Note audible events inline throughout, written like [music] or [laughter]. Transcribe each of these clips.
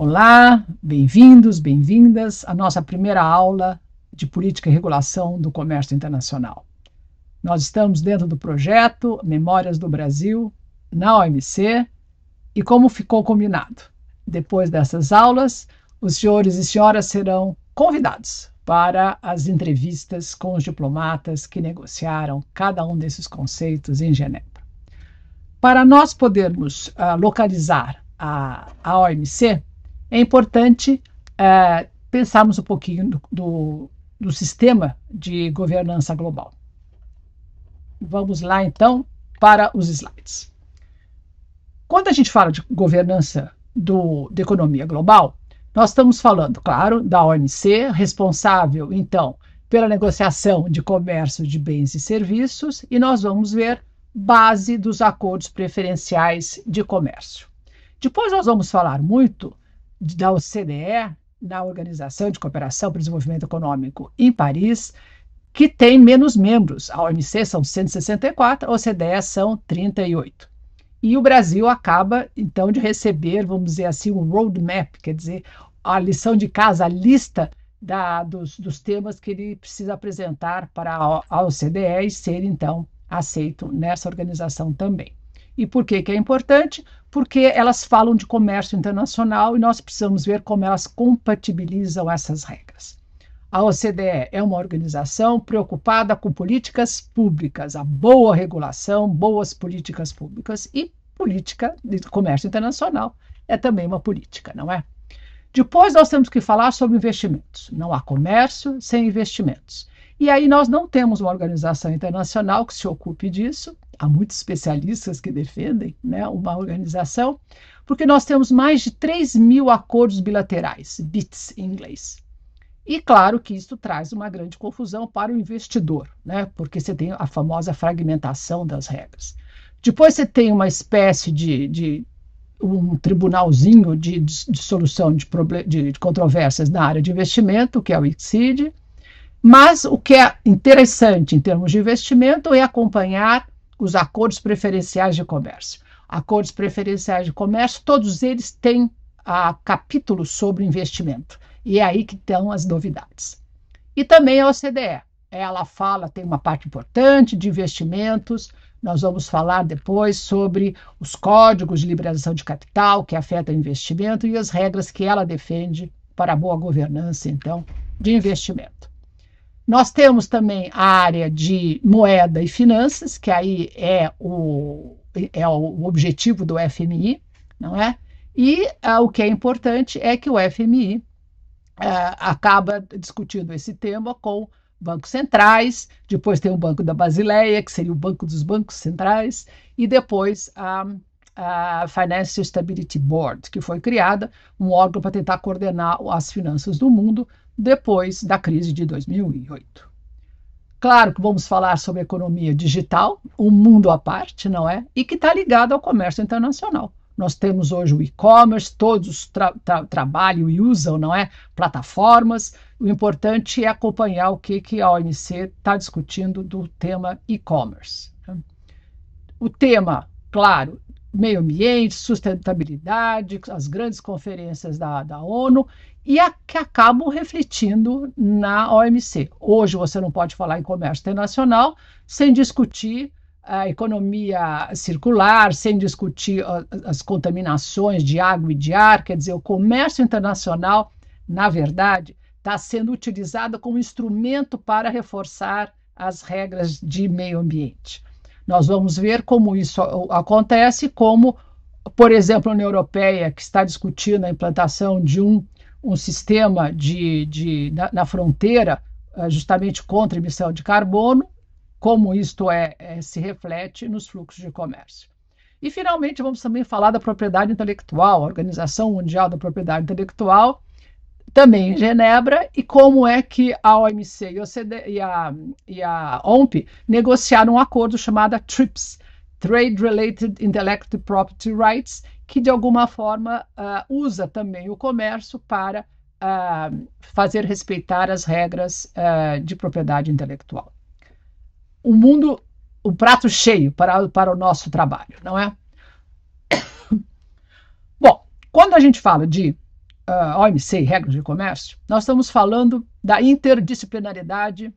Olá, bem-vindos, bem-vindas à nossa primeira aula de Política e Regulação do Comércio Internacional. Nós estamos dentro do projeto Memórias do Brasil, na OMC, e como ficou combinado, depois dessas aulas, os senhores e senhoras serão convidados para as entrevistas com os diplomatas que negociaram cada um desses conceitos em Genebra. Para nós podermos uh, localizar a, a OMC, é importante uh, pensarmos um pouquinho do, do, do sistema de governança global. Vamos lá, então, para os slides. Quando a gente fala de governança do, de economia global, nós estamos falando, claro, da OMC, responsável, então, pela negociação de comércio de bens e serviços, e nós vamos ver base dos acordos preferenciais de comércio. Depois nós vamos falar muito da OCDE, da Organização de Cooperação para o Desenvolvimento Econômico em Paris, que tem menos membros. A OMC são 164, a OCDE são 38. E o Brasil acaba, então, de receber, vamos dizer assim, um roadmap, quer dizer, a lição de casa, a lista da, dos, dos temas que ele precisa apresentar para a, OCDE e ser, então, aceito nessa organização também. E por que, que é importante? Porque elas falam de comércio internacional e nós precisamos ver como elas compatibilizam essas regras. A OCDE é uma organização preocupada com políticas públicas, a boa regulação, boas políticas públicas e política de comércio internacional é também uma política, não é? Depois nós temos que falar sobre investimentos. Não há comércio sem investimentos. E aí nós não temos uma organização internacional que se ocupe disso. Há muitos especialistas que defendem né, uma organização, porque nós temos mais de 3 mil acordos bilaterais, BITs em inglês. E claro que isso traz uma grande confusão para o investidor, né? porque você tem a famosa fragmentação das regras. Depois você tem uma espécie de, de um tribunalzinho de, de, de solução de, de, controvérsias na área de investimento, que é o ICSID. Mas o que é interessante em termos de investimento é acompanhar os acordos preferenciais de comércio. Acordos preferenciais de comércio, todos eles têm a capítulos sobre investimento. E é aí que estão as novidades. E também a OCDE. Ela fala, tem uma parte importante de investimentos. Nós vamos falar depois sobre os códigos de liberação de capital que afetam o investimento e as regras que ela defende para a boa governança, então, de investimento. Nós temos também a área de moeda e finanças, que aí é o, é o objetivo do FMI, não é? E uh, o que é importante é que o FMI uh, acaba discutindo esse tema com bancos centrais, depois tem o Banco da Basileia, que seria o banco dos bancos centrais, e depois a, a Financial Stability Board, que foi criada, um órgão para tentar coordenar as finanças do mundo depois da crise de 2008. Claro que vamos falar sobre economia digital, um mundo à parte, não é? E que está ligado ao comércio internacional. Nós temos hoje o e-commerce, todos tra tra trabalham e usam, não é? Plataformas. O importante é acompanhar o que, que a OMC está discutindo do tema e-commerce. O tema, claro, meio ambiente, sustentabilidade, as grandes conferências da, da ONU e a, que acabam refletindo na OMC. Hoje você não pode falar em comércio internacional sem discutir a economia circular, sem discutir as contaminações de água e de ar, quer dizer, o comércio internacional, na verdade, está sendo utilizado como instrumento para reforçar as regras de meio ambiente. Nós vamos ver como isso acontece, como, por exemplo, a União Europeia, que está discutindo a implantação de um, um sistema de, de na, na fronteira eh, justamente contra emissão de carbono, como isto é, é, se reflete nos fluxos de comércio. E, finalmente, vamos também falar da propriedade intelectual, a Organização Mundial da Propriedade Intelectual, também em Genebra, e como é que a OMC e, e, a, e a OMP negociaram um acordo chamado TRIPS, Trade Related Intellectual Property Rights, que de alguma forma uh, usa também o comércio para uh, fazer respeitar as regras uh, de propriedade intelectual o mundo, o prato cheio para, para o nosso trabalho, não é? [coughs] Bom, quando a gente fala de uh, OMC, regras de comércio, nós estamos falando da interdisciplinaridade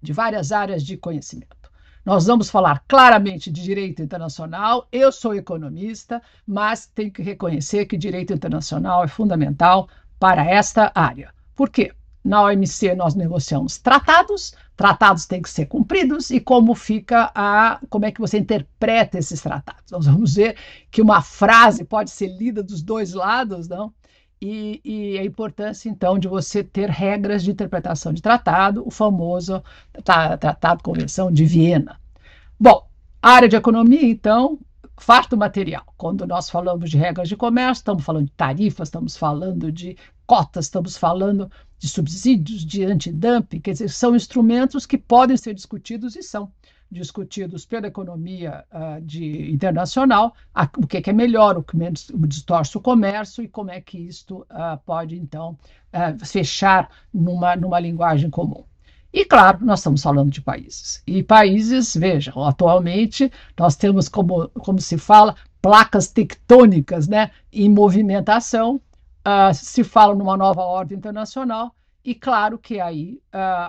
de várias áreas de conhecimento. Nós vamos falar claramente de direito internacional. Eu sou economista, mas tenho que reconhecer que direito internacional é fundamental para esta área. Por quê? Na OMC nós negociamos tratados, tratados têm que ser cumpridos e como fica a como é que você interpreta esses tratados. Nós vamos ver que uma frase pode ser lida dos dois lados, não? E, e, a importância, então, de você ter regras de interpretação de tratado, o famoso Tratado Convenção de Viena. Bom, área de economia, então, farto material. Quando nós falamos de regras de comércio, estamos falando de tarifas, estamos falando de cotas, estamos falando de subsídios, de antidumping, quer dizer, são instrumentos que podem ser discutidos e são discutidos pela economia uh, de, internacional, a, o que é, que é melhor, o que menos distorce o comércio e como é que isto uh, pode, então, uh, fechar numa, numa linguagem comum. E, claro, nós estamos falando de países. E países, vejam, atualmente nós temos, como, como se fala, placas tectônicas né, em movimentação, se fala numa nova ordem internacional, e claro que aí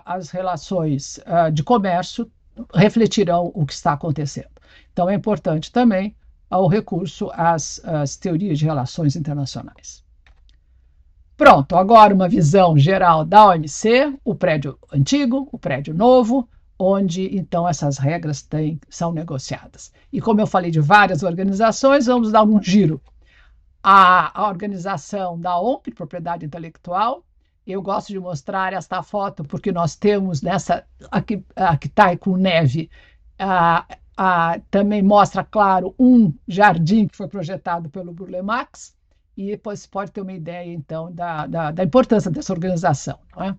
as relações de comércio refletirão o que está acontecendo. Então, é importante também o recurso às, às teorias de relações internacionais. Pronto, agora uma visão geral da OMC, o prédio antigo, o prédio novo, onde então essas regras têm, são negociadas. E como eu falei de várias organizações, vamos dar um giro. A, a organização da OMP, Propriedade Intelectual, eu gosto de mostrar esta foto porque nós temos nessa aqui que está com neve. Ah, ah, também mostra, claro, um jardim que foi projetado pelo Burle Marx e depois pode ter uma ideia, então, da, da, da importância dessa organização. Não é?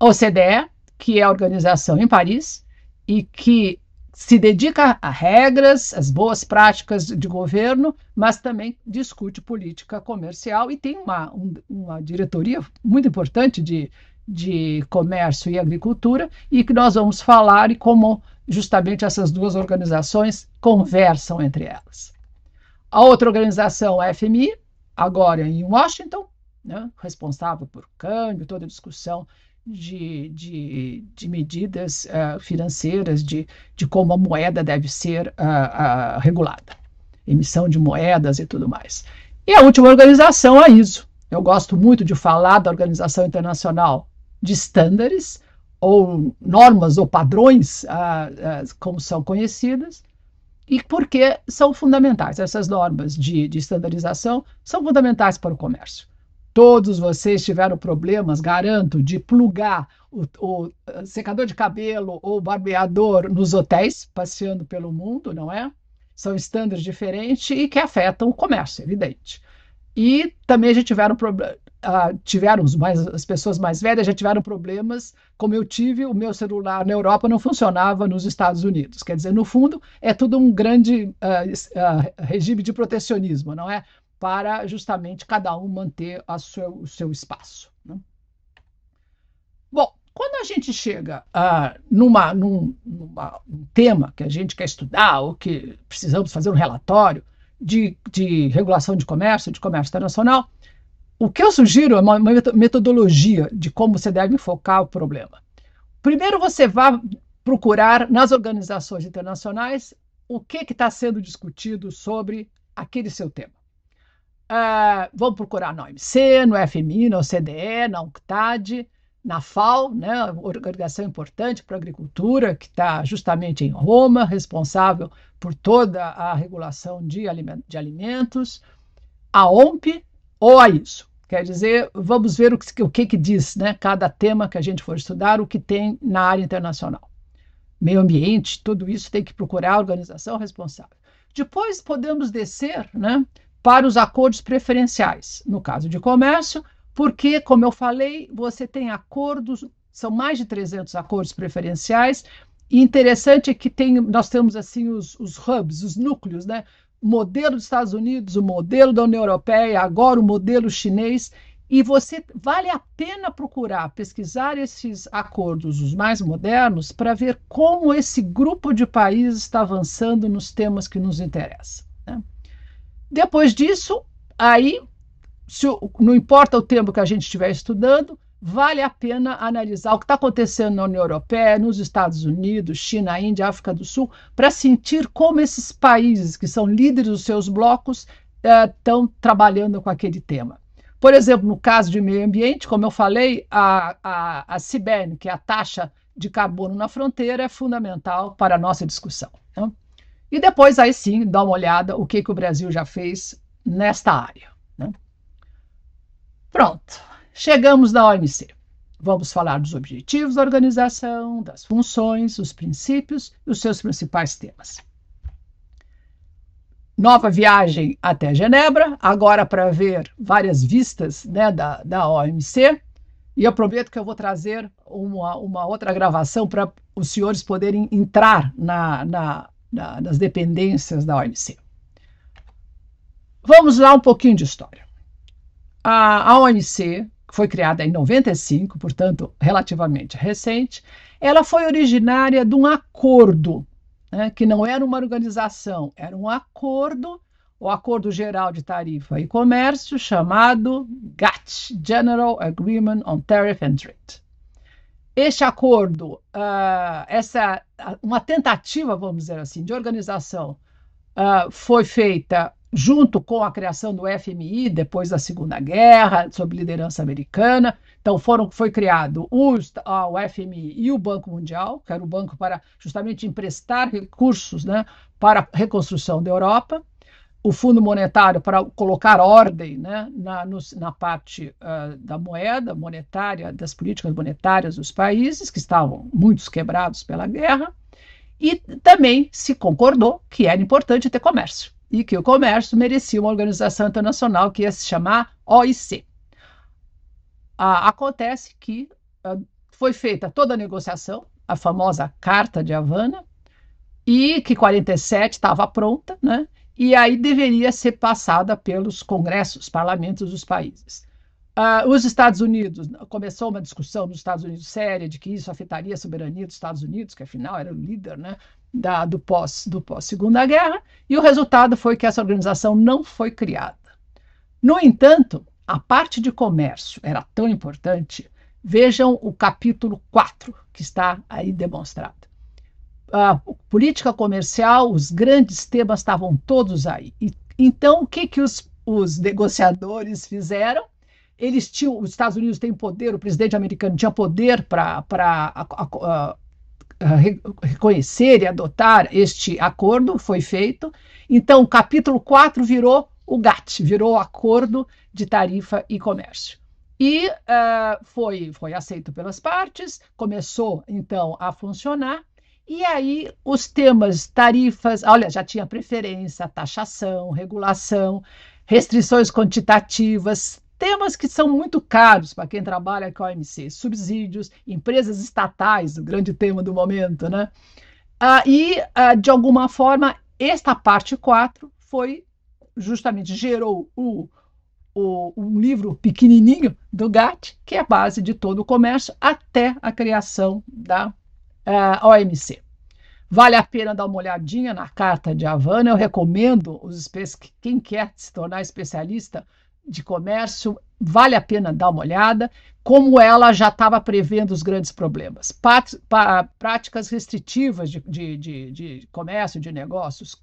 A OCDE, que é a organização em Paris e que se dedica a regras, as boas práticas de governo, mas também discute política comercial e tem uma, um, uma diretoria muito importante de, de comércio e agricultura e que nós vamos falar e como justamente essas duas organizações conversam entre elas. A outra organização, a FMI, agora em Washington, né, responsável por câmbio, toda a discussão de, de, de medidas uh, financeiras, de, de como a moeda deve ser uh, uh, regulada, emissão de moedas e tudo mais. E a última organização, a ISO. Eu gosto muito de falar da Organização Internacional de Estándares, ou normas ou padrões, como são conhecidas, e porque são fundamentais. Essas normas de, de estandarização são fundamentais para o comércio. Todos vocês tiveram problemas, garanto, de plugar o, o, secador de cabelo ou barbeador nos hotéis, passeando pelo mundo, não é? São estándares diferentes e que afetam o comércio, evidente. E também já tiveram problemas. Uh, tiveram mais, as pessoas mais velhas já tiveram problemas, como eu tive, o meu celular na Europa não funcionava nos Estados Unidos. Quer dizer, no fundo, é tudo um grande uh, uh, regime de protecionismo, não é? Para justamente cada um manter a seu, o seu espaço. Né? Bom, quando a gente chega uh, numa, num, numa, um tema que a gente quer estudar ou que precisamos fazer um relatório de, de regulação de comércio, de comércio internacional, o que eu sugiro é uma, uma metodologia de como você deve enfocar o problema. Primeiro, você vai procurar nas organizações internacionais o que está sendo discutido sobre aquele seu tema. Uh, vamos procurar no OMC, no FMI, na OCDE, na UNCTAD, na FAO, né, organização importante para a agricultura, que está justamente em Roma, responsável por toda a regulação de, alimentos, a OMP ou a ISO. Quer dizer, vamos ver o que, o que, que diz né, cada tema que a gente for estudar, o que tem na área internacional. Meio ambiente, tudo isso tem que procurar a organização responsável. Depois podemos descer né, para os acordos preferenciais, no caso de comércio, porque, como eu falei, você tem acordos, são mais de 300 acordos preferenciais, e interessante é que tem, nós temos assim os, os hubs, os núcleos, né? O modelo dos Estados Unidos, o modelo da União Europeia, agora o modelo chinês, e você vale a pena procurar pesquisar esses acordos, os mais modernos, para ver como esse grupo de países está avançando nos temas que nos interessam. Depois disso, aí se, não importa o tempo que a gente estiver estudando, vale a pena analisar o que está acontecendo na União Europeia, nos Estados Unidos, China, Índia, África do Sul, para sentir como esses países que são líderes dos seus blocos estão é, trabalhando com aquele tema. Por exemplo, no caso de meio ambiente, como eu falei, a, a, a que é a taxa de carbono na fronteira, é fundamental para a nossa discussão. Né? E depois, aí sim, dá uma olhada o que, que o Brasil já fez nesta área. Né? Pronto. Chegamos na OMC. Vamos falar dos objetivos da organização, das funções, os princípios e os seus principais temas. Nova viagem até Genebra, agora para ver várias vistas né, da, da OMC. E eu prometo que eu vou trazer uma, uma outra gravação para os senhores poderem entrar na, na, na, nas dependências da OMC. Vamos lá um pouquinho de história. A, a OMC foi criada em 95, portanto, relativamente recente, ela foi originária de um acordo, né, que não era uma organização, era um acordo, o Acordo Geral de Tarifa e Comércio, chamado GATT, General Agreement on Tariff and Trade. Este acordo, uh, essa uma tentativa, vamos dizer assim, de organização uh, foi feita junto com a criação do FMI depois da Segunda Guerra, sob liderança americana. Então foram foi criado os, o FMI e o Banco Mundial, que era o banco para justamente emprestar recursos, né, para a reconstrução da Europa. O Fundo Monetário para colocar ordem né, na, no, na parte uh, da moeda monetária, das políticas monetárias dos países, que estavam muitos quebrados pela guerra. E também se concordou que era importante ter comércio e que o comércio merecia uma organização internacional que ia se chamar OIC. Acontece que ah, foi feita toda a negociação, a famosa Carta de Havana, e que 47 estava pronta, né? E aí deveria ser passada pelos congressos, parlamentos dos países. Uh, os Estados Unidos, começou uma discussão nos Estados Unidos séria de que isso afetaria a soberania dos Estados Unidos, que afinal era o líder né, da, do pós do pós Guerra, e o resultado foi que essa organização não foi criada. No entanto, a parte de comércio era tão importante. Vejam o capítulo 4, que está aí demonstrado. A política comercial, os grandes temas estavam todos aí. E, então, o que, que os, os negociadores fizeram? eles tinham, os Estados Unidos têm poder, o presidente americano tinha poder para reconhecer e adotar este acordo, foi feito. Então, o capítulo 4 virou o GATT, virou o Acordo de Tarifa e Comércio. E uh, foi, foi aceito pelas partes, começou então a funcionar. E aí, os temas, tarifas, olha, já tinha preferência, taxação, regulação, restrições quantitativas, temas que são muito caros para quem trabalha com a OMC, subsídios, empresas estatais, o grande tema do momento, né? Ah, e, ah, de alguma forma, esta parte 4 foi justamente gerou o, o, um livro pequenininho do GATT, que é a base de todo o comércio, até a criação da ah, OMC. Vale a pena dar uma olhadinha na Carta de Havana. Eu recomendo os quem quer se tornar especialista de comércio, vale a pena dar uma olhada, como ela já estava prevendo os grandes problemas. Práticas restritivas de, de, de, de comércio, de negócios,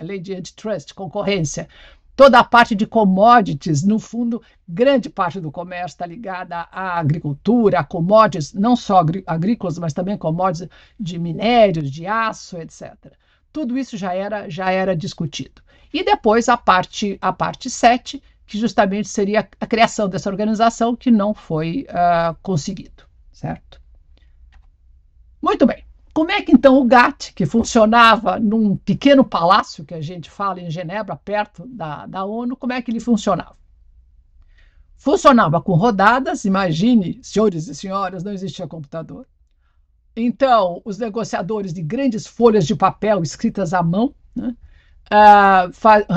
lei de antitrust, concorrência, toda a parte de commodities, no fundo, grande parte do comércio está ligada à agricultura, a commodities, não só agrícolas, mas também commodities de minérios, de aço, etc. Tudo isso já era, já era discutido. E depois a parte, a parte 7, que justamente seria a criação dessa organização que não foi uh, conseguido, certo? Muito bem. Como é que então o GATT, que funcionava num pequeno palácio que a gente fala em Genebra, perto da, da ONU, como é que ele funcionava? Funcionava com rodadas, imagine, senhores e senhoras, não existia computador. Então, os negociadores de grandes folhas de papel escritas à mão, né, uh,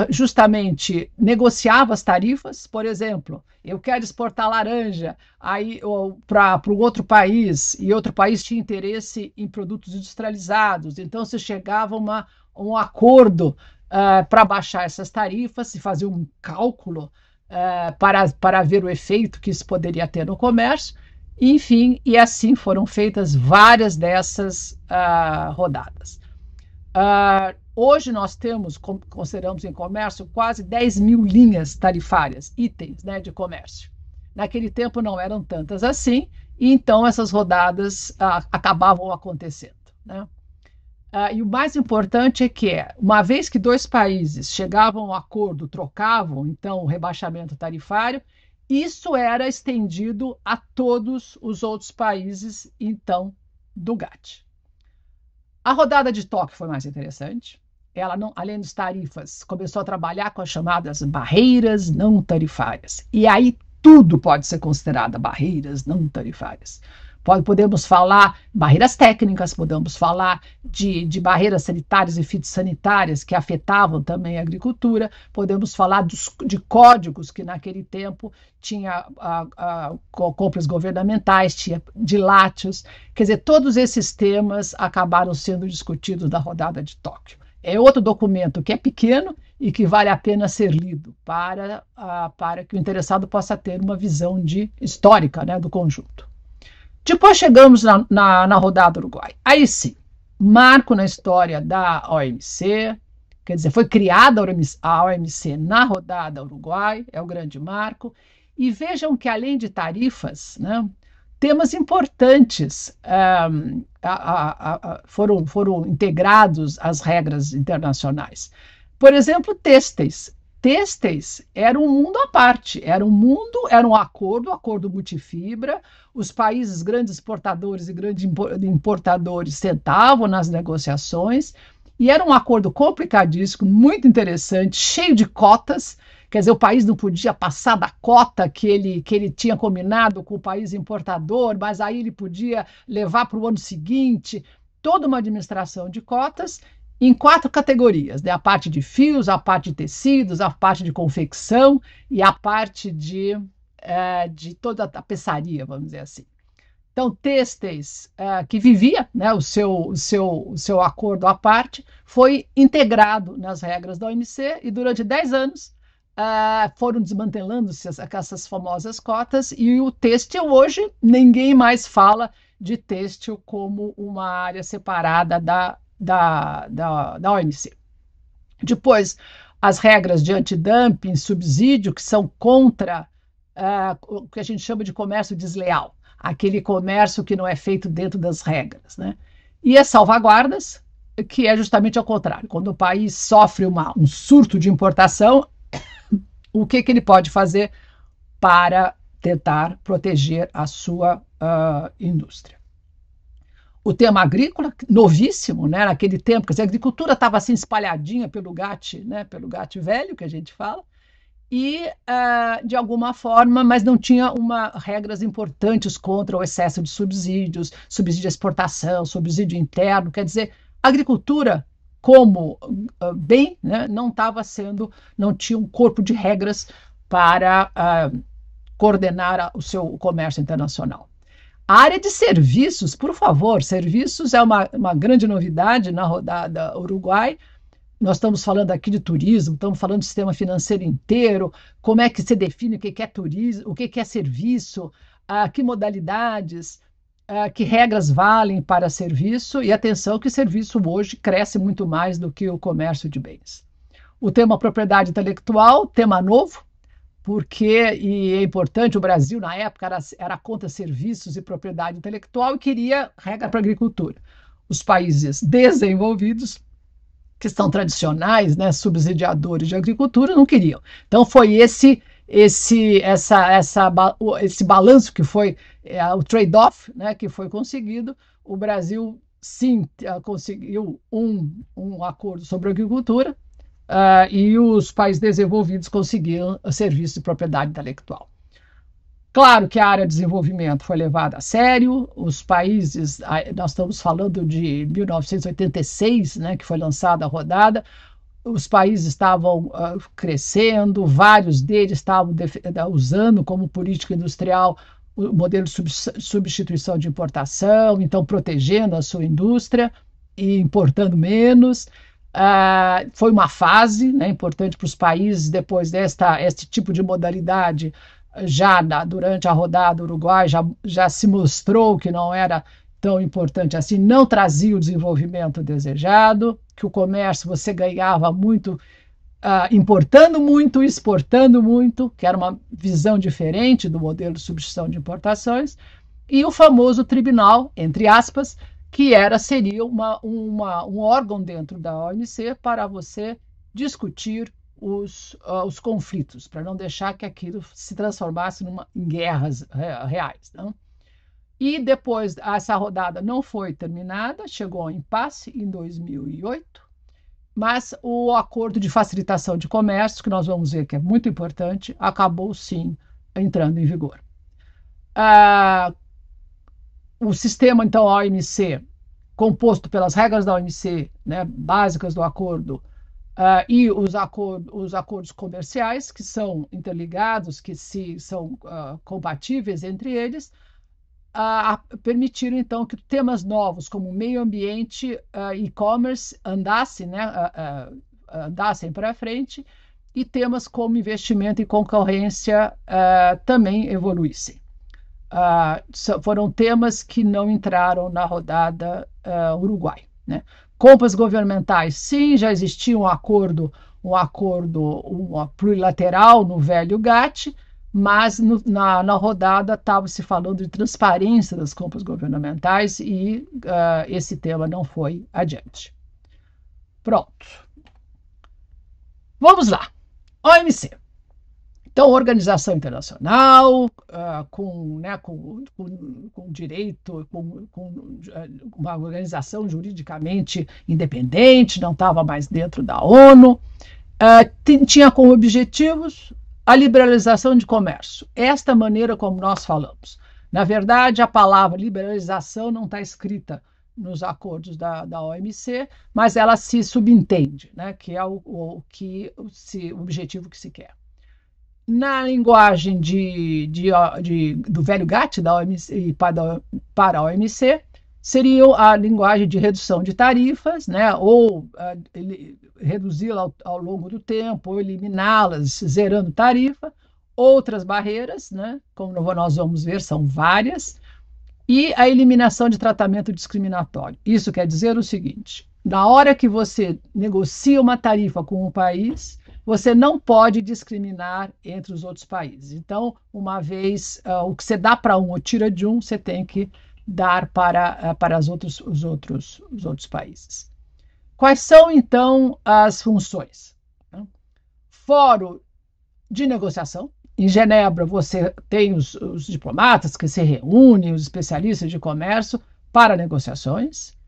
justamente negociava as tarifas, por exemplo, eu quero exportar laranja aí para um outro país e outro país tinha interesse em produtos industrializados, então se chegava a um acordo uh, para baixar essas tarifas, se fazia um cálculo uh, para, para ver o efeito que isso poderia ter no comércio. Enfim, e assim foram feitas várias dessas uh, rodadas. Uh, hoje nós temos, consideramos em comércio, quase 10 mil linhas tarifárias, itens né, de comércio. Naquele tempo não eram tantas assim, e então essas rodadas uh, acabavam acontecendo. Né? Uh, e o mais importante é que, uma vez que dois países chegavam a um acordo, trocavam então o rebaixamento tarifário, isso era estendido a todos os outros países, então, do GATT. A rodada de Tóquio foi mais interessante. Ela, não, além das tarifas, começou a trabalhar com as chamadas barreiras não tarifárias. E aí tudo pode ser considerado barreiras não tarifárias podemos falar barreiras técnicas, podemos falar de, de barreiras sanitárias e fitossanitárias que afetavam também a agricultura, podemos falar dos, de códigos que naquele tempo tinha a, a, compras governamentais, tinha de látios, quer dizer, todos esses temas acabaram sendo discutidos na rodada de Tóquio. É outro documento que é pequeno e que vale a pena ser lido para, para que o interessado possa ter uma visão de histórica né, do conjunto. Depois chegamos na, na, na rodada Uruguai. Aí sim, marco na história da OMC, quer dizer, foi criada a OMC na rodada Uruguai, é o grande marco. E vejam que, além de tarifas, né, temas importantes um, a, a, a, foram, foram integrados às regras internacionais. Por exemplo, têxteis. Têxteis era um mundo à parte, era um mundo, era um acordo, acordo multifibra, os países grandes exportadores e grandes importadores sentavam nas negociações, e era um acordo complicadíssimo, muito interessante, cheio de cotas, quer dizer, o país não podia passar da cota que ele, que ele tinha combinado com o país importador, mas aí ele podia levar para o ano seguinte, toda uma administração de cotas, em quatro categorias: né? a parte de fios, a parte de tecidos, a parte de confecção e a parte de, é, de toda a tapeçaria, vamos dizer assim. Então, têxteis é, que vivia né, o, seu, o, seu, o seu acordo à parte foi integrado nas regras da OMC e durante 10 anos é, foram desmantelando-se essas famosas cotas e o têxtil hoje ninguém mais fala de têxtil como uma área separada da da, da, da OMC. Depois, as regras de antidumping, subsídio, que são contra uh, o que a gente chama de comércio desleal, aquele comércio que não é feito dentro das regras. Né? E as salvaguardas, que é justamente ao contrário. Quando o país sofre uma, um surto de importação, o que, que ele pode fazer para tentar proteger a sua uh, indústria? o tema agrícola, novíssimo, né, naquele tempo, quer dizer, a agricultura estava assim espalhadinha pelo GAT, né, pelo GAT velho, que a gente fala, e, uh, de alguma forma, mas não tinha uma, regras importantes contra o excesso de subsídios, subsídio de exportação, subsídio interno, quer dizer, agricultura como uh, bem né, não estava sendo, não tinha um corpo de regras para uh, coordenar o seu comércio internacional. A área de serviços, por favor, serviços é uma, uma grande novidade na rodada Uruguai. Nós estamos falando aqui de turismo, estamos falando do sistema financeiro inteiro, como é que se define o que é turismo, o que é serviço, a que modalidades, a que regras valem para serviço, e atenção que serviço hoje cresce muito mais do que o comércio de bens. O tema propriedade intelectual, tema novo, porque, e é importante, o Brasil, na época, era, era contra serviços e propriedade intelectual e queria regra para agricultura. Os países desenvolvidos, que são tradicionais, né, subsidiadores de agricultura, não queriam. Então, foi esse esse essa, essa, esse balanço que foi é, o trade-off né, que foi conseguido. O Brasil, sim, conseguiu um, um acordo sobre agricultura, uh, e os países desenvolvidos conseguiram serviço de propriedade intelectual. Claro que a área de desenvolvimento foi levada a sério, os países, nós estamos falando de 1986, né, que foi lançada a rodada, os países estavam uh, crescendo, vários deles estavam usando como política industrial o modelo de substituição de importação, então protegendo a sua indústria e importando menos. Uh, foi uma fase né, importante para os países depois desta este tipo de modalidade já na, durante a rodada Uruguai já, já se mostrou que não era tão importante assim, não trazia o desenvolvimento desejado, que o comércio você ganhava muito uh, importando muito, exportando muito, que era uma visão diferente do modelo de substituição de importações, e o famoso tribunal, entre aspas, que era seria uma, uma, um órgão dentro da OMC para você discutir os, uh, os conflitos, para não deixar que aquilo se transformasse numa, em guerras reais. Não? E depois, essa rodada não foi terminada, chegou ao impasse em 2008, mas o acordo de facilitação de comércio, que nós vamos ver que é muito importante, acabou sim entrando em vigor. Ah, o sistema, então, OMC, composto pelas regras da OMC, né, básicas do acordo, Uh, e os, acordo, os, acordos comerciais, que são interligados, que se, são uh, compatíveis entre eles, uh, permitiram então que temas novos como meio ambiente e e-commerce andassem, né, andassem para frente e temas como investimento e concorrência também evoluíssem. foram temas que não entraram na rodada Uruguai. Né? Compras governamentais, sim, já existia um acordo, um acordo um, plurilateral no velho GATT, mas no, na, na, rodada estava se falando de transparência das compras governamentais e uh, esse tema não foi adiante. Pronto. Vamos lá. OMC. Então, organização internacional, uh, com, né, com, com, com, direito, com, com uh, uma organização juridicamente independente, não estava mais dentro da ONU, uh, tinha como objetivos a liberalização de comércio. Esta maneira como nós falamos. Na verdade, a palavra liberalização não está escrita nos acordos da, da OMC, mas ela se subentende, né, que é o, o, que, se, o objetivo que se quer na linguagem de, de, de, do velho GATT da OMC, para, para a OMC, seria a linguagem de redução de tarifas, né, ou uh, reduzi-la ao, ao, longo do tempo, ou eliminá-las, zerando tarifa. Outras barreiras, né, como nós vamos ver, são várias, e a eliminação de tratamento discriminatório. Isso quer dizer o seguinte: na hora que você negocia uma tarifa com um país, você não pode discriminar entre os outros países. Então, uma vez uh, o que você dá para um ou tira de um, você tem que dar para, uh, para as outros, os, outros, os outros países. Quais são, então, as funções? Fórum de negociação. Em Genebra, você tem os, os diplomatas que se reúnem, os especialistas de comércio, para negociações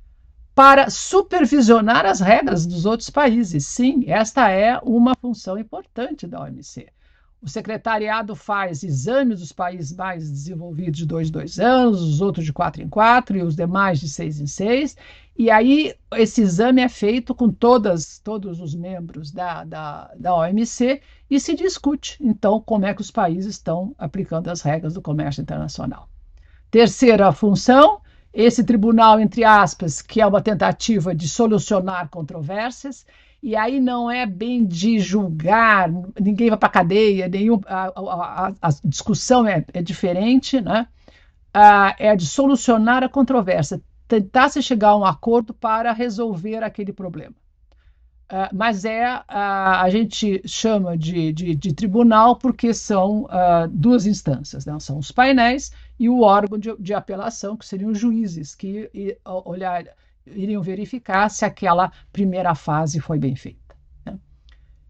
para supervisionar as regras dos outros países. Sim, esta é uma função importante da OMC. O secretariado faz exames dos países mais desenvolvidos de dois em dois anos, os outros de quatro em quatro e os demais de seis em seis. E aí esse exame é feito com todas, todos os membros da, da, da OMC e se discute, então, como é que os países estão aplicando as regras do comércio internacional. Terceira função, esse tribunal, entre aspas, que é uma tentativa de solucionar controvérsias, e aí não é bem de julgar, ninguém vai para cadeia, nenhum, a, a, a, discussão é, é, diferente, né? Ah, é de solucionar a controvérsia, tentar se chegar a um acordo para resolver aquele problema. Uh, mas é uh, a gente chama de, de, de tribunal porque são uh, duas instâncias, né? são os painéis e o órgão de, de apelação, que seriam os juízes, que e, olhar, iriam verificar se aquela primeira fase foi bem feita. Né?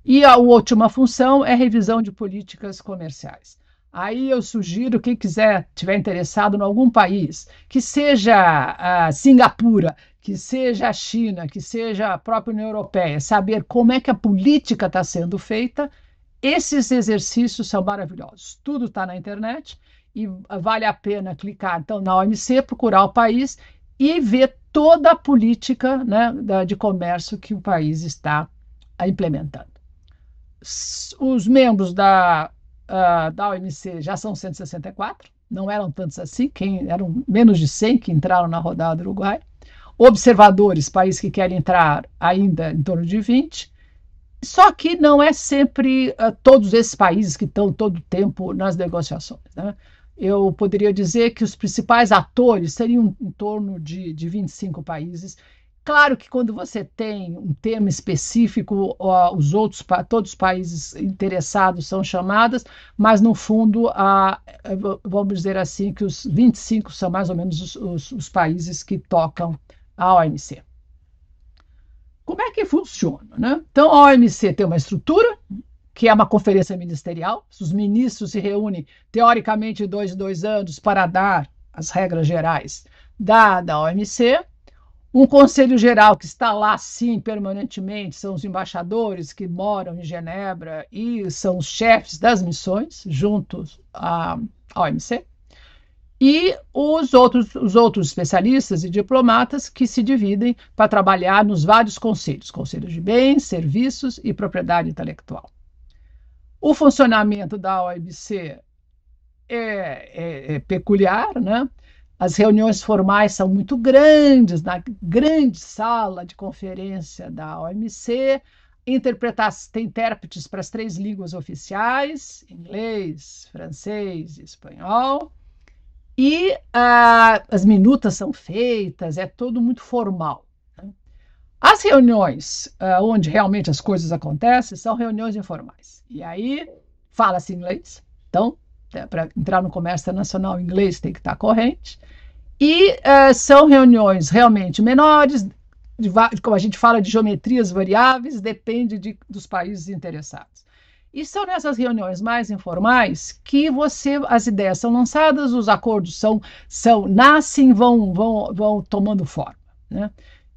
E a última função é revisão de políticas comerciais. Aí eu sugiro, quem quiser, tiver interessado em algum país, que seja a Singapura, que seja a China, que seja a própria União Europeia, saber como é que a política está sendo feita, esses exercícios são maravilhosos. Tudo está na internet e vale a pena clicar então na OMC, procurar o país e ver toda a política né, de comércio que o país está implementando. Os membros da uh, da OMC já são 164, não eram tantos assim, quem, eram menos de 100 que entraram na rodada do Uruguai. observadores, países que querem entrar ainda em torno de 20. Só que não é sempre uh, todos esses países que estão todo o tempo nas negociações. Né? Eu poderia dizer que os principais atores seriam em torno de, de 25 países. Claro que quando você tem um tema específico, os outros, todos os países interessados são chamados, mas no fundo, uh, vamos dizer assim, que os 25 são mais ou menos os, os, os países que tocam a OMC. Como é que funciona? Né? Então, a OMC tem uma estrutura, que é uma conferência ministerial. Os ministros se reúnem, teoricamente, dois em dois anos para dar as regras gerais da, da OMC. Um conselho geral que está lá, sim, permanentemente, são os embaixadores que moram em Genebra e são os chefes das missões, juntos à OMC e os outros, os outros especialistas e diplomatas que se dividem para trabalhar nos vários conselhos, conselhos de bens, serviços e propriedade intelectual. O funcionamento da OMC é, é, é peculiar, né? As reuniões formais são muito grandes, na grande sala de conferência da OMC, tem intérpretes para as três línguas oficiais, inglês, francês e espanhol. E uh, as minutas são feitas, é tudo muito formal. Né? As reuniões uh, onde realmente as coisas acontecem são reuniões informais. E aí fala-se inglês, então, é, para entrar no comércio internacional, inglês tem que estar corrente. E uh, são reuniões realmente menores, de, como a gente fala de geometrias variáveis, depende de, dos países interessados. E são nessas reuniões mais informais que você as ideias são lançadas, os acordos são, são nascem, vão, vão, vão tomando forma. Né?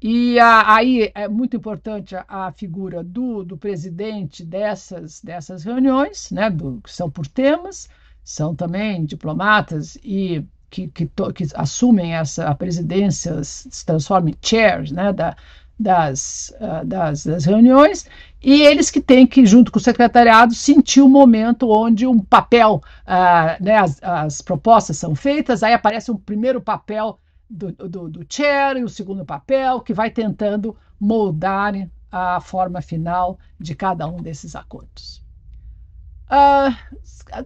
E a, aí é muito importante a, a, figura do, do presidente dessas, dessas reuniões, né, do, que são por temas, são também diplomatas e que, que, to, que assumem essa a presidência, se transformam em chairs né, da, das, uh, das, das, reuniões, e eles que têm que, junto com o secretariado, sentir o momento onde um papel, uh, né, as, as, propostas são feitas, aí aparece um primeiro papel do, do, do chair e o segundo papel, que vai tentando moldar a forma final de cada um desses acordos. Uh,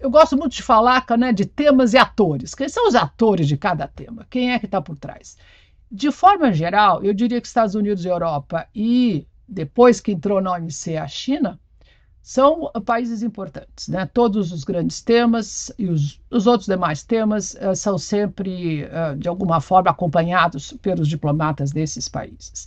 eu gosto muito de falar né, de temas e atores. Quem são os atores de cada tema? Quem é que está por trás? De forma geral, eu diria que Estados Unidos e Europa e depois que entrou na OMC a China são países importantes, né? Todos os grandes temas e os, os outros demais temas uh, são sempre, uh, de alguma forma, acompanhados pelos diplomatas desses países.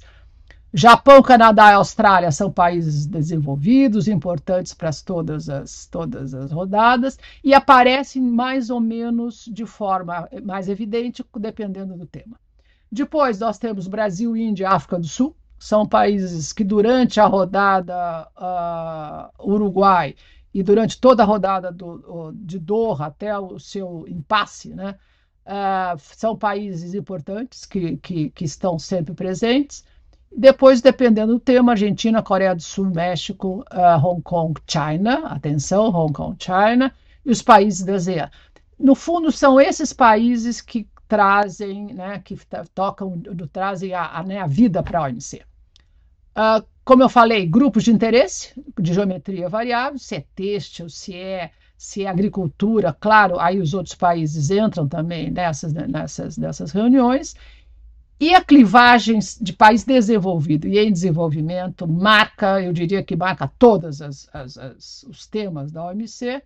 Japão, Canadá e Austrália são países desenvolvidos, importantes para todas as, todas as rodadas, e aparecem mais ou menos de forma mais evidente, dependendo do tema. Depois nós temos Brasil, Índia e África do Sul, são países que durante a rodada uh, Uruguai e durante toda a rodada do, de Doha até o seu impasse, né, uh, são países importantes que, que, que, estão sempre presentes. Depois, dependendo do tema, Argentina, Coreia do Sul, México, uh, Hong Kong, China, atenção, Hong Kong, China, e os países da ASEAN. No fundo, são esses países que trazem, né, que tocam, trazem a, a, né, a vida para a OMC. Uh, como eu falei, grupos de interesse de geometria variável, se é têxtil, se é, se é agricultura, claro, aí os outros países entram também nessas, nessas, nessas reuniões. E a clivagem de país desenvolvido e em desenvolvimento marca, eu diria que marca todos os temas da OMC,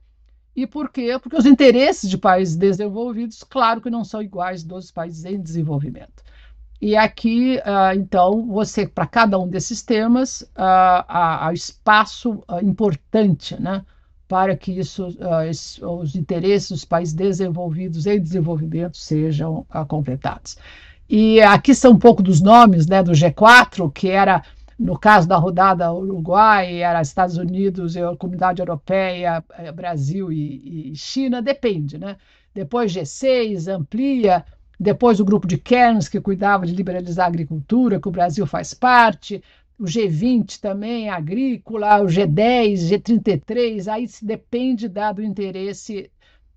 e por quê? Porque os interesses de países desenvolvidos, claro que não são iguais dos países em desenvolvimento. E aqui, uh, então, você, para cada um desses temas, uh, há, há, espaço uh, importante né, para que isso, esse, os interesses dos países desenvolvidos em desenvolvimento sejam completados. E aqui são um pouco dos nomes né, do G4, que era no caso da rodada Uruguai, era Estados Unidos, Comunidade Europeia, eh, Brasil e, e China, depende, né? Depois G6 amplia, depois o grupo de Cairns, que cuidava de liberalizar a agricultura, que o Brasil faz parte, o G20 também, agrícola, o G10, G33, aí se depende dado o interesse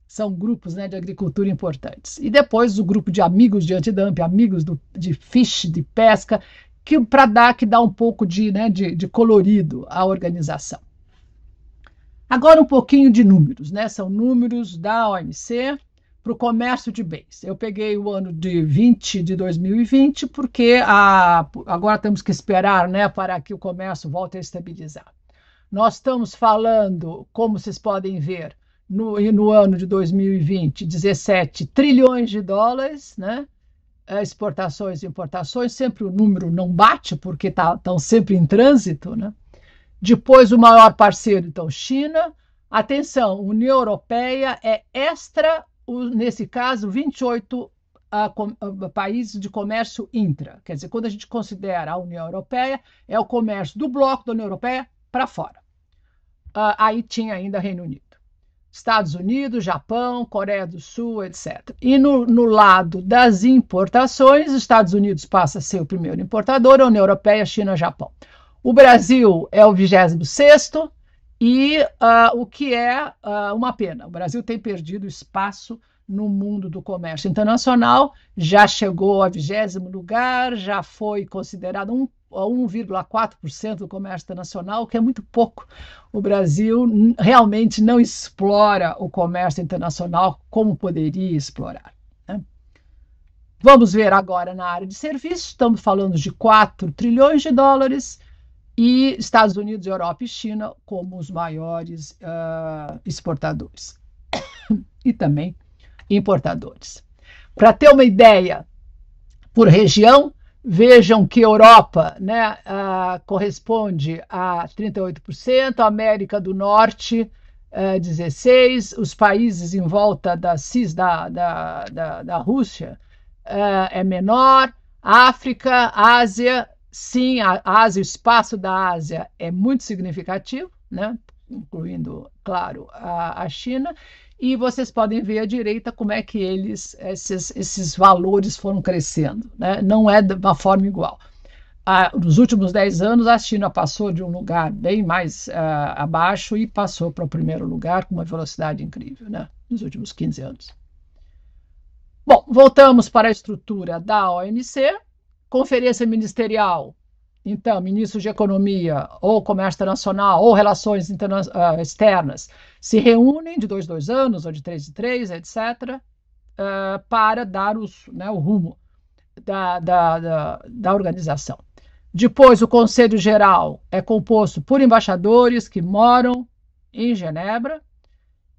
são grupos né, de agricultura importantes. E depois o grupo de amigos de antidump, amigos do, de fish, de pesca, que para dar que dá um pouco de, né, de, de colorido à organização. Agora um pouquinho de números, né? São números da OMC para o comércio de bens. Eu peguei o ano de 20 de 2020 porque a, agora temos que esperar, né, para que o comércio volte a estabilizar. Nós estamos falando, como vocês podem ver, no, no ano de 2020, 17 trilhões de dólares, né? É, exportações e importações, sempre o número não bate porque estão tá, sempre em trânsito, né? Depois, o maior parceiro, então, China. Atenção, União Europeia é extra, nesse caso, 28 uh, países de comércio intra. Quer dizer, quando a gente considera a União Europeia, é o comércio do bloco da União Europeia para fora. Uh, aí tinha ainda Reino Unido. Estados Unidos, Japão, Coreia do Sul, etc. E no, no, lado das importações, Estados Unidos passa a ser o primeiro importador, a União Europeia, China, Japão. O Brasil é o 26 e uh, o que é uh, uma pena. O Brasil tem perdido espaço no mundo do comércio internacional, já chegou a 20 lugar, já foi considerado um 1,4% do comércio internacional, que é muito pouco. O Brasil realmente não explora o comércio internacional como poderia explorar. Né? Vamos ver agora na área de serviços, estamos falando de 4 trilhões de dólares, e Estados Unidos, Europa e China como os maiores uh, exportadores [coughs] e também importadores. Para ter uma ideia, por região, vejam que Europa né, uh, corresponde a 38%, América do Norte uh, 16%, os países em volta da CIS, da, da, da, da Rússia, é menor, África, Ásia sim, a Ásia, o espaço da Ásia é muito significativo, né? incluindo, claro, a, a China, e vocês podem ver à direita como é que eles, esses, esses valores foram crescendo. Né? Não é de uma forma igual. Ah, nos últimos 10 anos, a China passou de um lugar bem mais ah, abaixo e passou para o primeiro lugar com uma velocidade incrível, né? nos últimos 15 anos. Bom, voltamos para a estrutura da OMC conferência ministerial, então, ministros de Economia, ou Comércio Internacional, ou Relações interna uh, Externas, se reúnem de dois em dois anos, ou de três em três, etc., uh, ah, para dar os, né, o rumo da, da, da, da organização. Depois, o Conselho Geral é composto por embaixadores que moram em Genebra,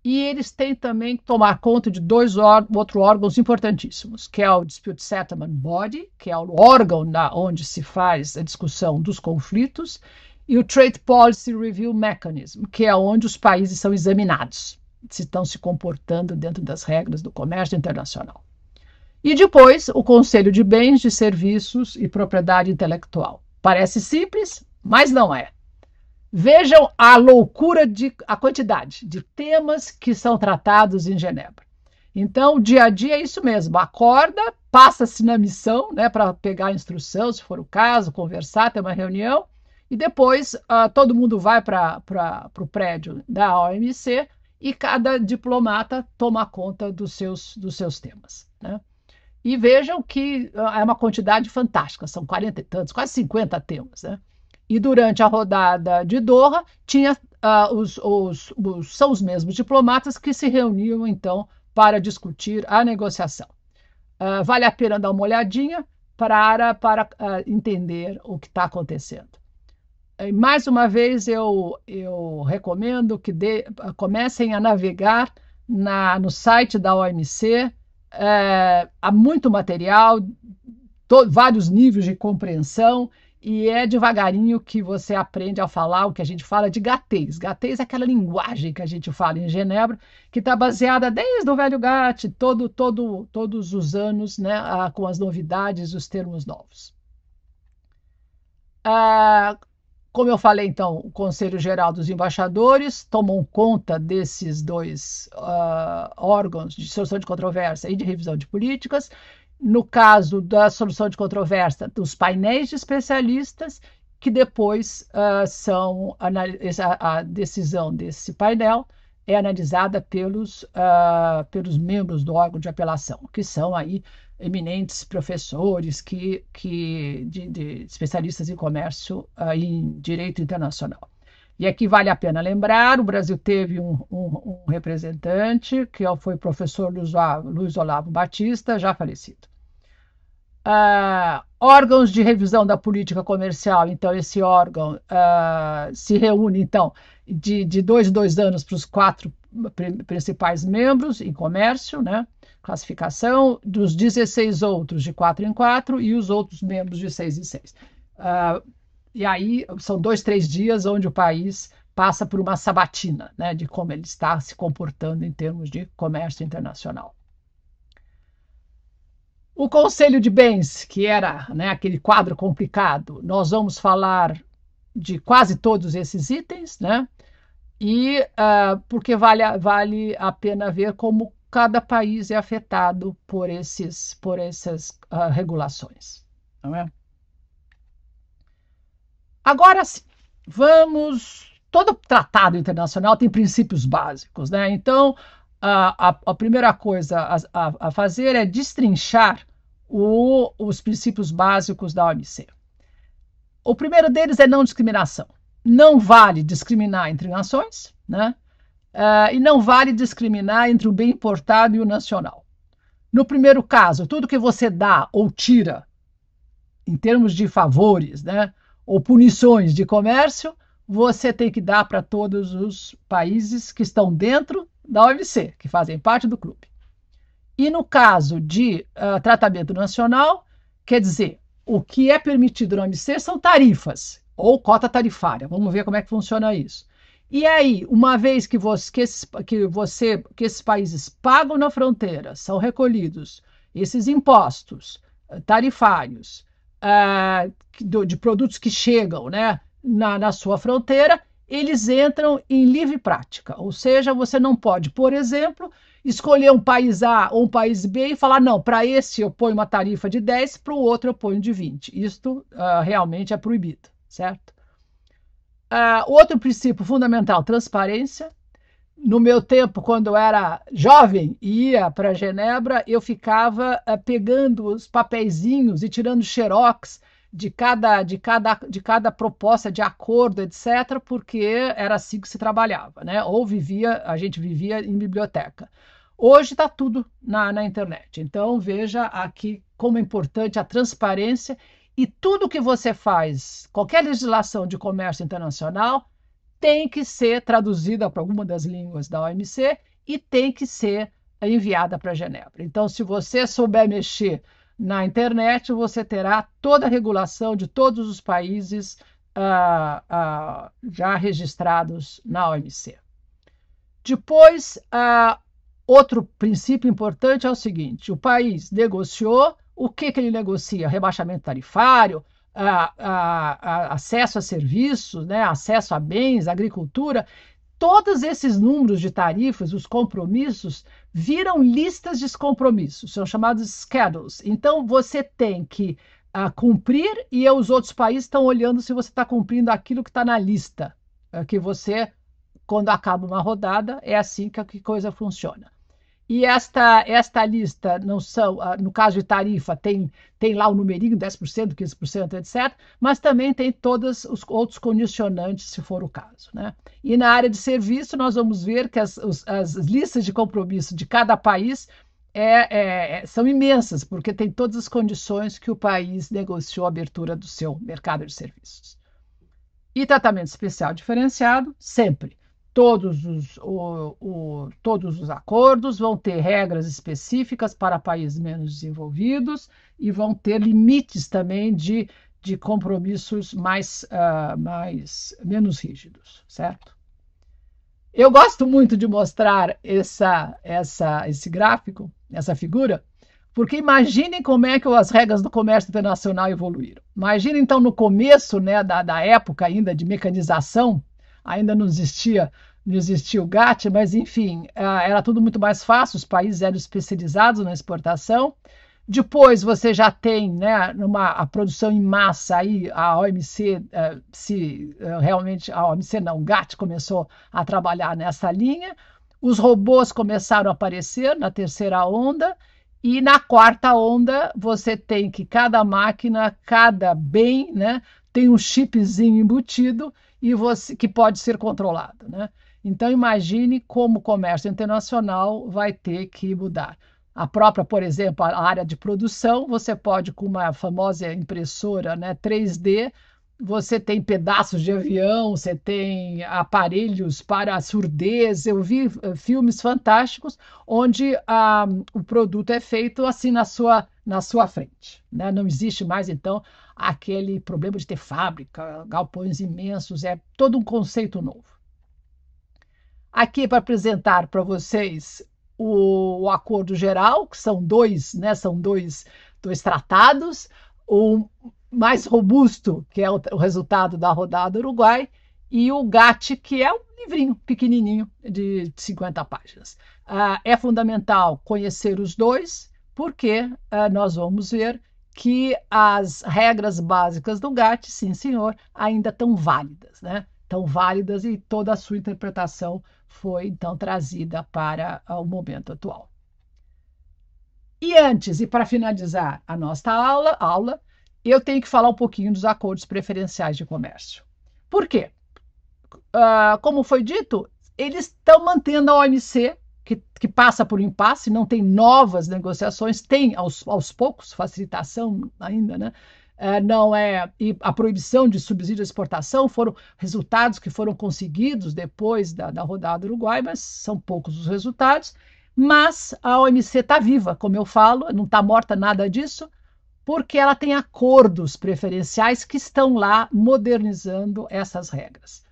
e eles têm também que tomar conta de dois outros órgãos importantíssimos, que é o Dispute Settlement Body, que é o órgão na, onde se faz a discussão dos conflitos, e o Trade Policy Review Mechanism, que é onde os países são examinados se estão se comportando dentro das regras do comércio internacional. E depois, o Conselho de Bens, de Serviços e Propriedade Intelectual. Parece simples, mas não é. Vejam a loucura de a quantidade de temas que são tratados em Genebra. Então, dia a dia é isso mesmo. Acorda, passa-se na missão, né, para pegar a instrução, se for o caso, conversar, ter uma reunião, e depois uh, todo mundo vai para o prédio da OMC e cada diplomata toma conta dos seus, dos seus temas. Né? E vejam que uh, é uma quantidade fantástica, são 40 e tantos, quase 50 temas. Né? E durante a rodada de Doha, tinha, uh, os, os, os, são os mesmos diplomatas que se reuniam, então, para discutir a negociação. Uh, vale a pena dar uma olhadinha para, para uh, entender o que está acontecendo. E, mais uma vez, eu, eu recomendo que de, comecem a navegar na, no site da OMC. É, há muito material, to, vários níveis de compreensão e é devagarinho que você aprende a falar o que a gente fala de gatês. Gatês é aquela linguagem que a gente fala em Genebra, que está baseada desde o velho GATT, todo, todo, todos os anos, né, com as novidades, os termos novos. Ah, como eu falei, então, o Conselho Geral dos Embaixadores tomou conta desses dois uh, órgãos de solução de controvérsia e de revisão de políticas no caso da solução de controvérsia, dos painéis de especialistas, que depois uh, são a, a, decisão desse painel é analisada pelos, uh, pelos membros do órgão de apelação, que são aí eminentes professores que, que de, de especialistas em comércio uh, em direito internacional. E aqui vale a pena lembrar: o Brasil teve um, um, um representante, que foi o professor Luiz Olavo Batista, já falecido. Uh, órgãos de revisão da política comercial, então esse órgão uh, se reúne então de, de dois em dois anos para os quatro principais membros em comércio, né? classificação, dos 16 outros de quatro em quatro e os outros membros de seis em seis. Uh, e aí são dois, três dias onde o país passa por uma sabatina né, de como ele está se comportando em termos de comércio internacional. O Conselho de Bens, que era né, aquele quadro complicado, nós vamos falar de quase todos esses itens, né? E uh, porque vale, vale a pena ver como cada país é afetado por, esses, por essas uh, regulações. Não é? Agora sim, vamos. Todo tratado internacional tem princípios básicos, né? Então, a, a, a primeira coisa a, a, fazer é destrinchar o, os princípios básicos da OMC. O primeiro deles é não discriminação. Não vale discriminar entre nações, né? Uh, e não vale discriminar entre o bem importado e o nacional. No primeiro caso, tudo que você dá ou tira, em termos de favores, né? Ou punições de comércio, você tem que dar para todos os países que estão dentro da OMC, que fazem parte do clube. E no caso de uh, tratamento nacional, quer dizer, o que é permitido na OMC são tarifas ou cota tarifária. Vamos ver como é que funciona isso. E aí, uma vez que, você, que, esses, que, você, que esses países pagam na fronteira, são recolhidos esses impostos tarifários uh, de produtos que chegam né, na, na sua fronteira, eles entram em livre prática. Ou seja, você não pode, por exemplo, escolher um país A ou um país B e falar, não, para esse eu ponho uma tarifa de 10, para o outro eu ponho de 20. Isto uh, realmente é proibido, certo? Uh, outro princípio fundamental, transparência no meu tempo, quando eu era jovem e ia para Genebra, eu ficava uh, pegando os papeizinhos e tirando xerox de cada, de, cada, de cada proposta de acordo, etc., porque era assim que se trabalhava, né? Ou vivia, a gente vivia em biblioteca. Hoje está tudo na, na internet. Então veja aqui como é importante a transparência e tudo que você faz, qualquer legislação de comércio internacional, tem que ser traduzida para alguma das línguas da OMC e tem que ser enviada para Genebra. Então, se você souber mexer na internet, você terá toda a regulação de todos os países uh, uh, já registrados na OMC. Depois, uh, outro princípio importante é o seguinte: o país negociou, o que, que ele negocia? Rebaixamento tarifário, a, a, acesso a serviços, né, acesso a bens, agricultura, todos esses números de tarifas, os compromissos, viram listas de compromissos, são chamados schedules. Então, você tem que uh, cumprir e os outros países estão olhando se você está cumprindo aquilo que está na lista, uh, que você, quando acaba uma rodada, é assim que a coisa funciona. E esta, esta lista não são, ah, no caso de tarifa, tem, tem lá o numerinho, 10%, 15%, etc., mas também tem todos os outros condicionantes, se for o caso. Né? E na área de serviço, nós vamos ver que as, os, as listas de compromisso de cada país é, é, é, são imensas, porque tem todas as condições que o país negociou a abertura do seu mercado de serviços. E tratamento especial diferenciado, sempre todos os, o, o, todos os acordos vão ter regras específicas para países menos desenvolvidos e vão ter limites também de, de compromissos mais, uh, mais menos rígidos, certo? Eu gosto muito de mostrar essa, essa, esse gráfico, essa figura, porque imaginem como é que as regras do comércio internacional evoluíram. Imaginem, então, no começo né, da, da época ainda de mecanização, ainda não existia não existia o GATT, mas enfim, era tudo muito mais fácil, os países eram especializados na exportação. Depois você já tem né, numa, a produção em massa, aí a OMC, uh, se uh, realmente, a OMC não, o GATT começou a trabalhar nessa linha, os robôs começaram a aparecer na terceira onda, e na quarta onda você tem que cada máquina, cada bem, né, tem um chipzinho embutido e você que pode ser controlado, né? Então imagine como o comércio internacional vai ter que mudar. A própria, por exemplo, a área de produção, você pode com uma famosa impressora, né, 3D, você tem pedaços de avião, você tem aparelhos para surdez. Eu vi uh, filmes fantásticos onde uh, o produto é feito assim na sua, na sua frente. Né? Não existe mais, então, aquele problema de ter fábrica, galpões imensos, é todo um conceito novo. Aqui para apresentar para vocês o, o, acordo geral, que são dois, né? São dois, dois tratados. O mais robusto, que é o, o resultado da rodada Uruguai, e o GATT, que é um livrinho pequenininho de 50 páginas. Uh, é fundamental conhecer os dois, porque uh, nós vamos ver que as regras básicas do GATT, sim senhor, ainda estão válidas, né? Estão válidas e toda a sua interpretação foi então trazida para o momento atual. E antes, e para finalizar a nossa aula, aula eu tenho que falar um pouquinho dos acordos preferenciais de comércio. Por quê? Uh, como foi dito, eles estão mantendo a OMC, que, que, passa por um impasse, não tem novas negociações, tem aos, aos poucos, facilitação ainda, né? Uh, não é e a proibição de subsídio à exportação foram resultados que foram conseguidos depois da, da rodada Uruguai, mas são poucos os resultados. Mas a OMC está viva, como eu falo, não está morta nada disso porque ela tem acordos preferenciais que estão lá modernizando essas regras.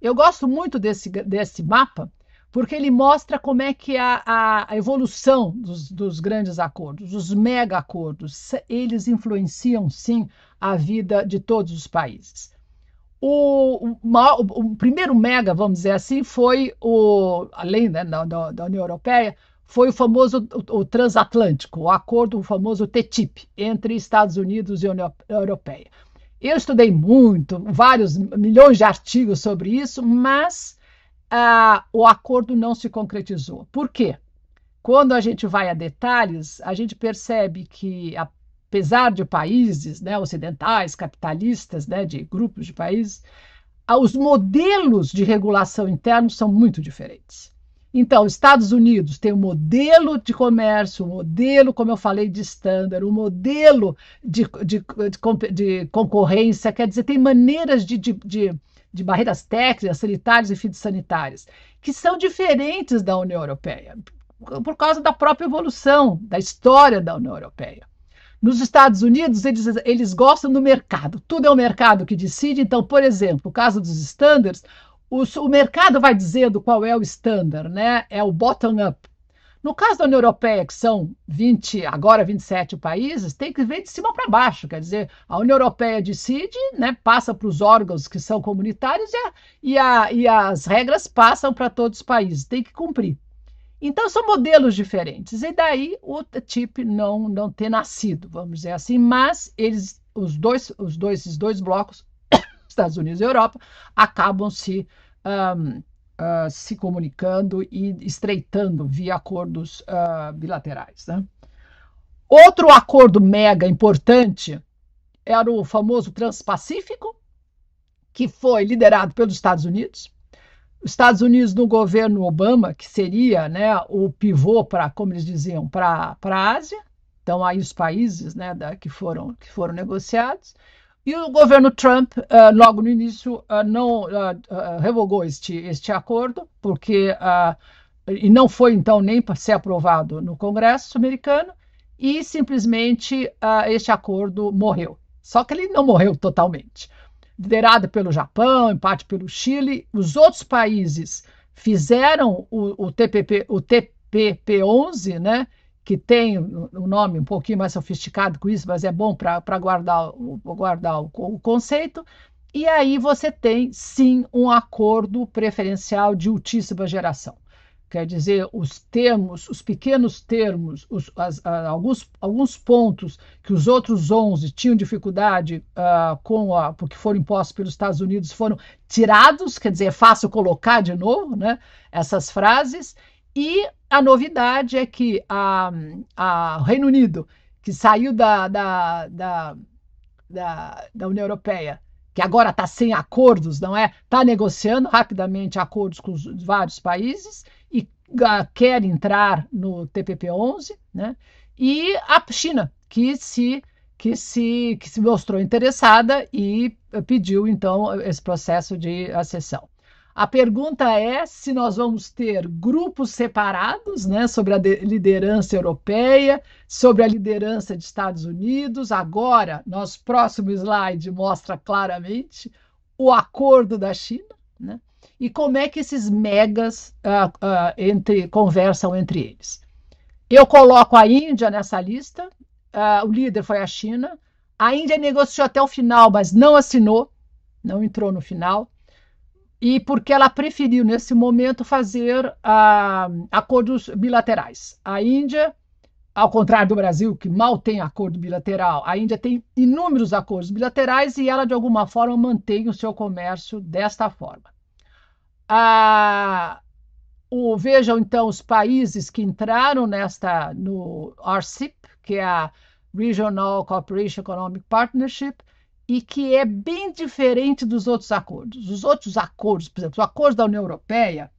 Eu gosto muito desse, desse mapa, porque ele mostra como é que a, a evolução dos, dos, grandes acordos, os mega acordos, eles influenciam sim a vida de todos os países. O, o, o primeiro mega, vamos dizer assim, foi o, além né, da, da União Europeia, foi o famoso o, o transatlântico, o acordo o famoso TTIP entre Estados Unidos e União Europeia. Eu estudei muito, vários milhões de artigos sobre isso, mas ah, o acordo não se concretizou. Por quê? Quando a gente vai a detalhes, a gente percebe que, apesar de países né, ocidentais, capitalistas, né, de grupos de países, ah, os modelos de regulação internos são muito diferentes. Então, Estados Unidos tem um modelo de comércio, um modelo, como eu falei, de estándar, um modelo de, de, de, de, concorrência, quer dizer, tem maneiras de, de, de barreiras técnicas, sanitárias e fitossanitárias, que são diferentes da União Europeia, por causa da própria evolução, da história da União Europeia. Nos Estados Unidos, eles, eles gostam do mercado, tudo é o mercado que decide. Então, por exemplo, o caso dos estándares, o, o mercado vai dizendo qual é o estándar, né? É o bottom-up. No caso da União Europeia, que são 20, agora 27 países, tem que ver de cima para baixo. Quer dizer, a União Europeia decide, né, passa para os órgãos que são comunitários e, a, e, a, e as regras passam para todos os países. Tem que cumprir. Então, são modelos diferentes. E daí o TIP não, não ter nascido, vamos dizer assim, mas eles, os dois, os dois, esses dois blocos [coughs] Estados Unidos e Europa acabam se, um, uh, se comunicando e estreitando via acordos uh, bilaterais. Né? Outro acordo mega importante era o famoso Transpacífico, que foi liderado pelos Estados Unidos. Os Estados Unidos no governo Obama, que seria né, o pivô para, como eles diziam, para a Ásia. Então, aí os países né, da, que, foram, que foram negociados. E o governo Trump, uh, logo no início, uh, não uh, revogou este, este acordo, porque e não foi então nem para ser aprovado no Congresso americano, e simplesmente este acordo morreu. Só que ele não morreu totalmente. Liderado pelo Japão, em parte pelo Chile, os outros países fizeram o, o TPP, o TPP-11, né? Que tem um nome um pouquinho mais sofisticado com isso, mas é bom para guardar, guardar o, o conceito. E aí você tem sim um acordo preferencial de ultíssima geração. quer dizer, os termos, os pequenos termos, os, as, alguns, alguns pontos que os outros 11 tinham dificuldade uh, com a, porque foram impostos pelos Estados Unidos foram tirados, quer dizer, é fácil colocar de novo né, essas frases. E a novidade é que a Reino Unido, que saiu da, da, da, da, da União Europeia, que agora está sem acordos, não é? Está negociando rapidamente acordos com os vários países e uh, quer entrar no TPP-11, né? E a China, que se que se, que se mostrou interessada e pediu, então, esse processo de acessão. A pergunta é se nós vamos ter grupos separados né, sobre a liderança europeia, sobre a liderança de Estados Unidos. Agora, nosso próximo slide mostra claramente o acordo da China né, e como é que esses megas uh, uh, entre, conversam entre eles. Eu coloco a Índia nessa lista, uh, o líder foi a China. A Índia negociou até o final, mas não assinou, não entrou no final e porque ela preferiu, nesse momento, fazer uh, acordos bilaterais. A Índia, ao contrário do Brasil, que mal tem acordo bilateral, a Índia tem inúmeros acordos bilaterais e ela, de alguma forma, mantém o seu comércio desta forma. Uh, o, vejam, então, os países que entraram nesta no RCEP, que é a Regional Cooperation Economic Partnership, e que é bem diferente dos outros acordos. Os outros acordos, por exemplo, os acordos da União Europeia,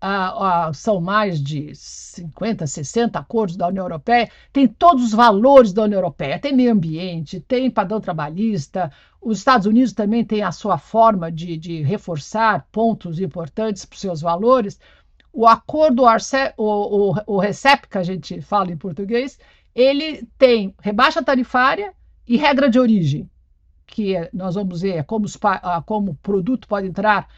ah, ah, são mais de 50, 60 acordos da União Europeia, tem todos os valores da União Europeia, tem meio ambiente, tem padrão trabalhista, os Estados Unidos também tem a sua forma de, de reforçar pontos importantes para os seus valores. O acordo, Arce, o, o, o RECEP, que a gente fala em português, ele tem rebaixa tarifária e regra de origem que nós vamos ver como, como o produto pode entrar,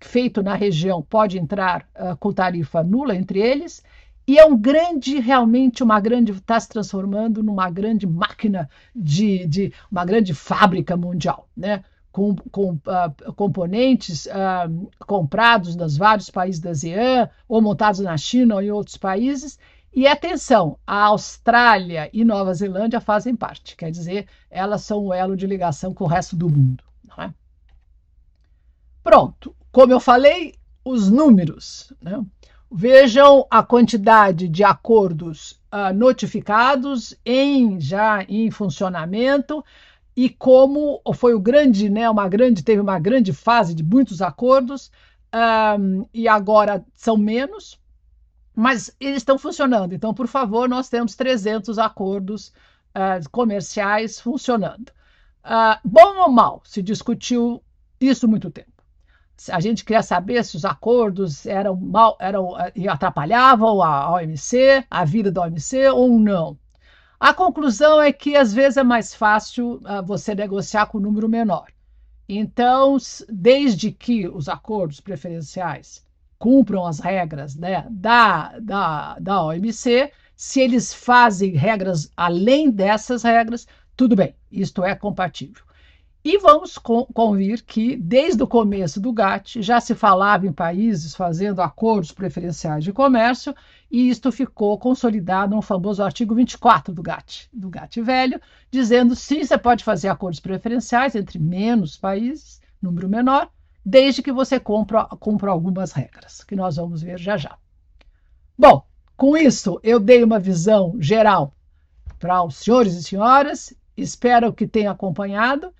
feito na região, pode entrar uh, com tarifa nula entre eles, e é um grande, realmente uma grande, está se transformando numa grande máquina de, de uma grande fábrica mundial, né? com, com uh, componentes uh, comprados nos vários países da ASEAN, ou montados na China ou em outros países, e atenção, a Austrália e Nova Zelândia fazem parte, quer dizer, elas são o elo de ligação com o resto do mundo. É? Pronto, como eu falei, os números. Né? Vejam a quantidade de acordos uh, notificados em já em funcionamento e como foi o grande, né, uma grande, teve uma grande fase de muitos acordos um, ah, e agora são menos, mas eles estão funcionando. Então, por favor, nós temos 300 acordos uh, comerciais funcionando. Uh, bom ou mal, se discutiu isso muito tempo. A gente queria saber se os acordos eram mal, eram, uh, atrapalhavam a OMC, a vida da OMC ou não. A conclusão é que às vezes é mais fácil você negociar com um número menor. Então, desde que os acordos preferenciais cumpram as regras né, da, da, da OMC. Se eles fazem regras além dessas regras, tudo bem, isto é compatível. E vamos convir que, desde o começo do GATT, já se falava em países fazendo acordos preferenciais de comércio, e isto ficou consolidado no famoso artigo 24 do GATT, do GATT velho, dizendo sim, você pode fazer acordos preferenciais entre menos países, número menor, desde que você cumpra, algumas regras, que nós vamos ver já já. Bom, com isso eu dei uma visão geral para os senhores e senhoras, espero que tenham acompanhado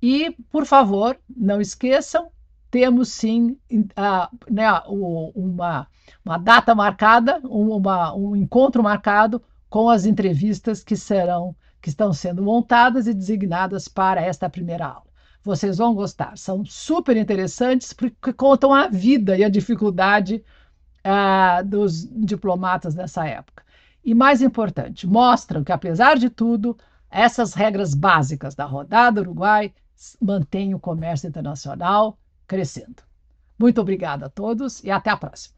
e, por favor, não esqueçam, temos sim uh, né, uma, uma data marcada, uma, um encontro marcado com as entrevistas que serão que estão sendo montadas e designadas para esta primeira aula. Vocês vão gostar. São super interessantes porque contam a vida e a dificuldade uh, dos diplomatas nessa época. E mais importante, mostram que, apesar de tudo, essas regras básicas da rodada Uruguai mantêm o comércio internacional crescendo. Muito obrigada a todos e até a próxima.